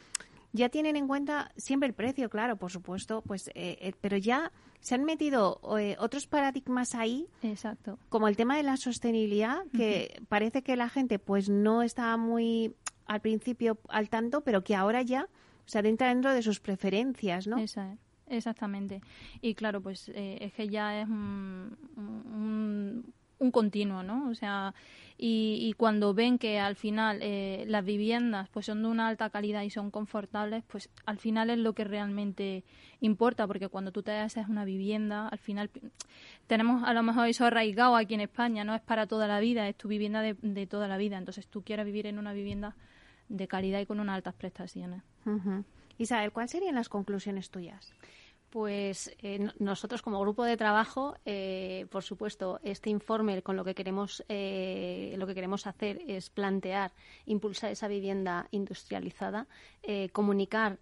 ya tienen en cuenta siempre el precio, claro, por supuesto, pues, eh, eh, pero ya se han metido eh, otros paradigmas ahí,
Exacto.
como el tema de la sostenibilidad, que parece que la gente pues no está muy al principio al tanto, pero que ahora ya se adentra dentro de sus preferencias, ¿no?
Exactamente. Y claro, pues es que ya es un, un continuo, ¿no? O sea, y, cuando ven que al final eh, las viviendas pues son de una alta calidad y son confortables, pues al final es lo que realmente importa, porque cuando tú te haces una vivienda, al final tenemos a lo mejor eso arraigado aquí en España, no es para toda la vida, es tu vivienda de, toda la vida, entonces tú quieres vivir en una vivienda de calidad y con unas altas prestaciones.
Isabel, ¿cuáles serían las conclusiones tuyas?
Pues eh, nosotros como grupo de trabajo, eh, por supuesto, este informe con lo que queremos eh, lo que queremos hacer es plantear, impulsar esa vivienda industrializada, comunicar,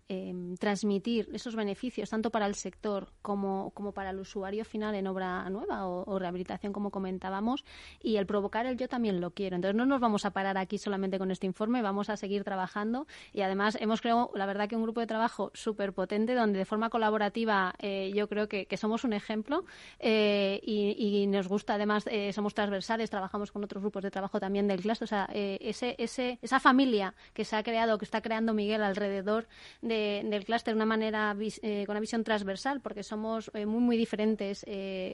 transmitir esos beneficios tanto para el sector como, como para el usuario final en obra nueva o, rehabilitación, como comentábamos, y el provocar el yo también lo quiero. Entonces no nos vamos a parar aquí solamente con este informe, vamos a seguir trabajando y además hemos creado, la verdad, que un grupo de trabajo súper potente donde de forma colaborativa eh, yo creo que, somos un ejemplo eh, y, nos gusta, además, eh, somos transversales, trabajamos con otros grupos de trabajo también del cluster. O sea, ese, ese, esa familia que se ha creado, que está creando Miguel alrededor del clúster de una manera, con una visión transversal, porque somos muy, muy diferentes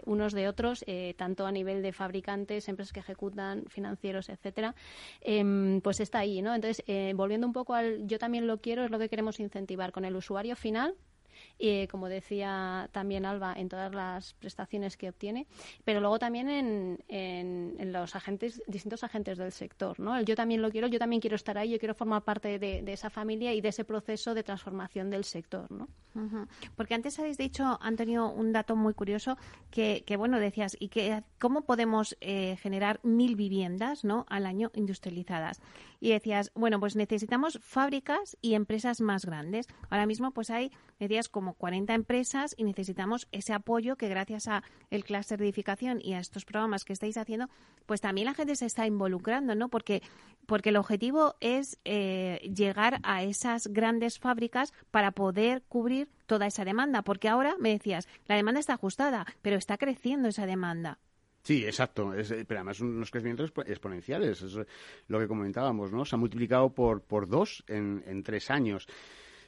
unos de otros, tanto a nivel de fabricantes, empresas que ejecutan, financieros, etcétera, em, pues está ahí, ¿no? Entonces, volviendo un poco al yo también lo quiero, es lo que queremos incentivar con el usuario final, y como decía también Alba, en todas las prestaciones que obtiene, pero luego también en, en, los agentes, distintos agentes del sector, ¿no? yo también lo quiero, yo también quiero estar ahí, yo quiero formar parte de, esa familia y de ese proceso de transformación del sector, ¿no?
Porque antes habéis dicho, Antonio, un dato muy curioso que, que bueno, decías, y que cómo podemos eh, generar mil viviendas, ¿no? Al año industrializadas. Y decías, bueno, pues necesitamos fábricas y empresas más grandes. Ahora mismo, pues hay, decías, como 40 empresas y necesitamos ese apoyo que gracias a el clúster de edificación y a estos programas que estáis haciendo, pues también la gente se está involucrando, ¿no? Porque, porque el objetivo es eh, llegar a esas grandes fábricas para poder cubrir toda esa demanda. Porque ahora me decías, la demanda está ajustada, pero está creciendo esa demanda.
Sí, exacto. Eh, pero además unos crecimientos exponenciales. Es lo que comentábamos, ¿no? Se ha multiplicado por, por dos en, en tres años.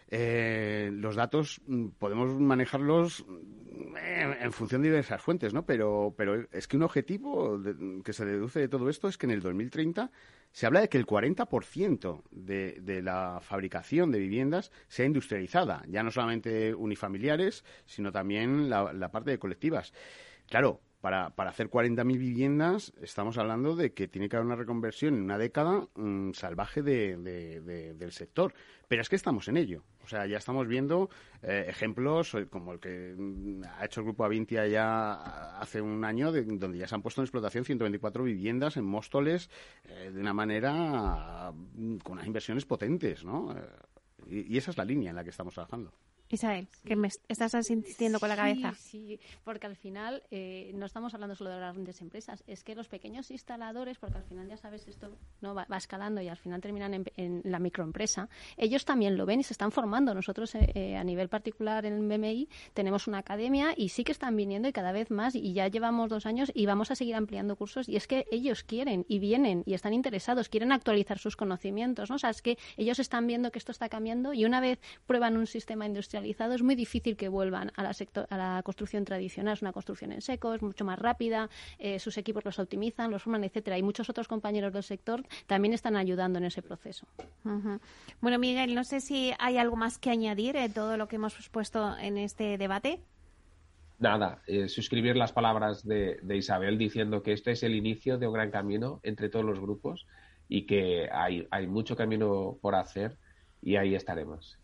Eh, los datos mm, podemos manejarlos mm, en, función de diversas fuentes, ¿no? Pero, pero es que un objetivo que se deduce de todo esto es que en el 2030 se habla de que el 40% de, de la fabricación de viviendas sea industrializada, ya no solamente unifamiliares, sino también la, la parte de colectivas. Claro, para, para hacer 40.000 viviendas estamos hablando de que tiene que haber una reconversión en una década mm, salvaje de, del sector. Pero es que estamos en ello. O sea, ya estamos viendo eh, ejemplos eh, como el que mm, ha hecho el Grupo Avintia ya hace un año, donde ya se han puesto en explotación 124 viviendas en Móstoles eh, de una manera mm, con unas inversiones potentes, ¿no? y esa es la línea en la que estamos trabajando.
Isabel, que me estás asintiendo con la cabeza.
Sí, porque al final eh, no estamos hablando solo de las grandes empresas, es que los pequeños instaladores, porque al final ya sabes, esto no va, escalando y al final terminan en, la microempresa, ellos también lo ven y se están formando. Nosotros eh, eh, a nivel particular en el BMI tenemos una academia y sí que están viniendo y cada vez más y ya llevamos dos años y vamos a seguir ampliando cursos y es que ellos quieren y vienen y están interesados, quieren actualizar sus conocimientos, ¿no? O sea, es que ellos están viendo que esto está cambiando y una vez prueban un sistema industrial es muy difícil que vuelvan a la, a la construcción tradicional. Es una construcción en seco, es mucho más rápida, eh, sus equipos los optimizan, los forman, etcétera. Y muchos otros compañeros del sector también están ayudando en ese proceso.
Bueno, Miguel, no sé si hay algo más que añadir en todo lo que hemos puesto en este debate.
Nada, eh, suscribir las palabras de, Isabel diciendo que este es el inicio de un gran camino entre todos los grupos y que hay, hay mucho camino por hacer y ahí estaremos.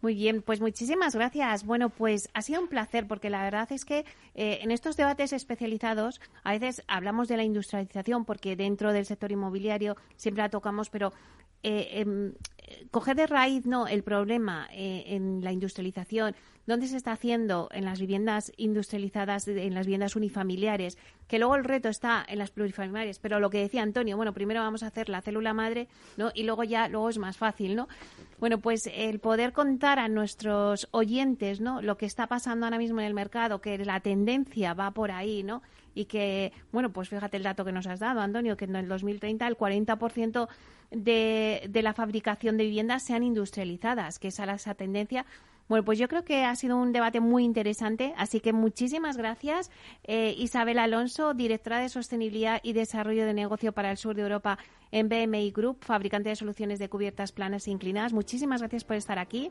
Muy bien, pues muchísimas gracias. Bueno, pues ha sido un placer porque la verdad es que eh, en estos debates especializados a veces hablamos de la industrialización porque dentro del sector inmobiliario siempre la tocamos, pero eh, em, coger de raíz no el problema eh, en la industrialización dónde se está haciendo en las viviendas industrializadas en las viviendas unifamiliares que luego el reto está en las plurifamiliares. Pero lo que decía Antonio bueno primero vamos a hacer la célula madre no y luego ya luego es más fácil no bueno pues el poder contar a nuestros oyentes no lo que está pasando ahora mismo en el mercado que la tendencia va por ahí no y que, bueno, pues fíjate el dato que nos has dado, Antonio, que en el 2030 el 40% de, de la fabricación de viviendas sean industrializadas, que es a esa tendencia. Bueno, pues yo creo que ha sido un debate muy interesante, así que muchísimas gracias. Eh, Isabel Alonso, directora de Sostenibilidad y Desarrollo de Negocio para el Sur de Europa en BMI Group, fabricante de soluciones de cubiertas planas e inclinadas. Muchísimas gracias por estar aquí.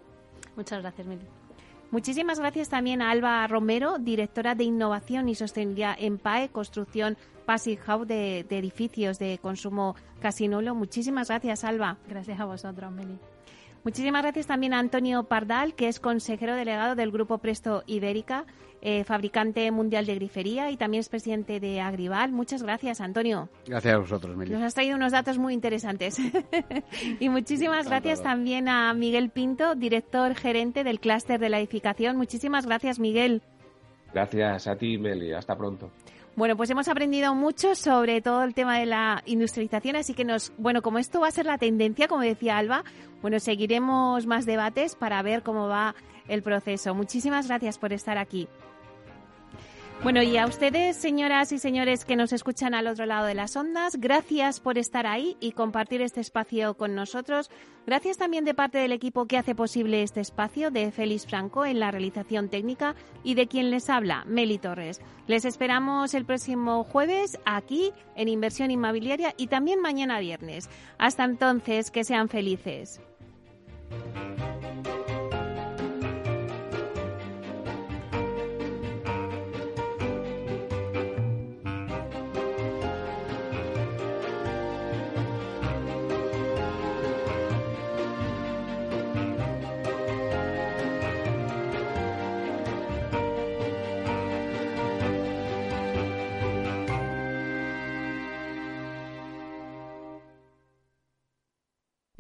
Muchas gracias, Mili.
Muchísimas gracias también a Alba Romero, directora de Innovación y Sostenibilidad en PAE, Construcción Passive House de, edificios de consumo casi nulo. Muchísimas gracias, Alba.
Gracias a vosotros, Meli.
Muchísimas gracias también a Antonio Pardal, que es consejero delegado del Grupo Presto Ibérica, eh, fabricante mundial de grifería y también es presidente de Agrival. Muchas gracias, Antonio.
Gracias a vosotros, Meli.
Nos has traído unos datos muy interesantes. y muchísimas gracias también a Miguel Pinto, director gerente del clúster de la edificación. Muchísimas gracias, Miguel.
Gracias a ti, Meli. Hasta pronto.
Bueno, pues hemos aprendido mucho sobre todo el tema de la industrialización, así que nos, bueno, como esto va a ser la tendencia, como decía Alba, bueno, seguiremos más debates para ver cómo va el proceso. Muchísimas gracias por estar aquí. Bueno, y a ustedes, señoras y señores que nos escuchan al otro lado de las ondas, gracias por estar ahí y compartir este espacio con nosotros. Gracias también de parte del equipo que hace posible este espacio, de Félix Franco en la realización técnica y de quien les habla, Meli Torres. Les esperamos el próximo jueves aquí en Inversión Inmobiliaria y también mañana viernes. Hasta entonces, que sean felices.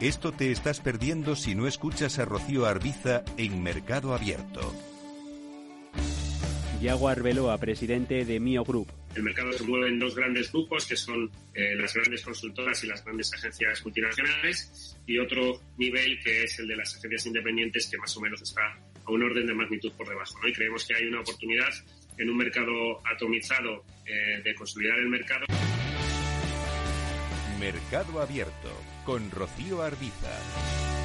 Esto te estás perdiendo si no escuchas a Rocío Arbiza en Mercado Abierto.
Yago Arbeloa, presidente de Mio Group.
El mercado se mueve en dos grandes grupos, que son eh, las grandes consultoras y las grandes agencias multinacionales, y otro nivel que es el de las agencias independientes, que más o menos está a un orden de magnitud por debajo. Y creemos que hay una oportunidad en un mercado atomizado eh, de consolidar el mercado.
Mercado Abierto con Rocío Arbiza.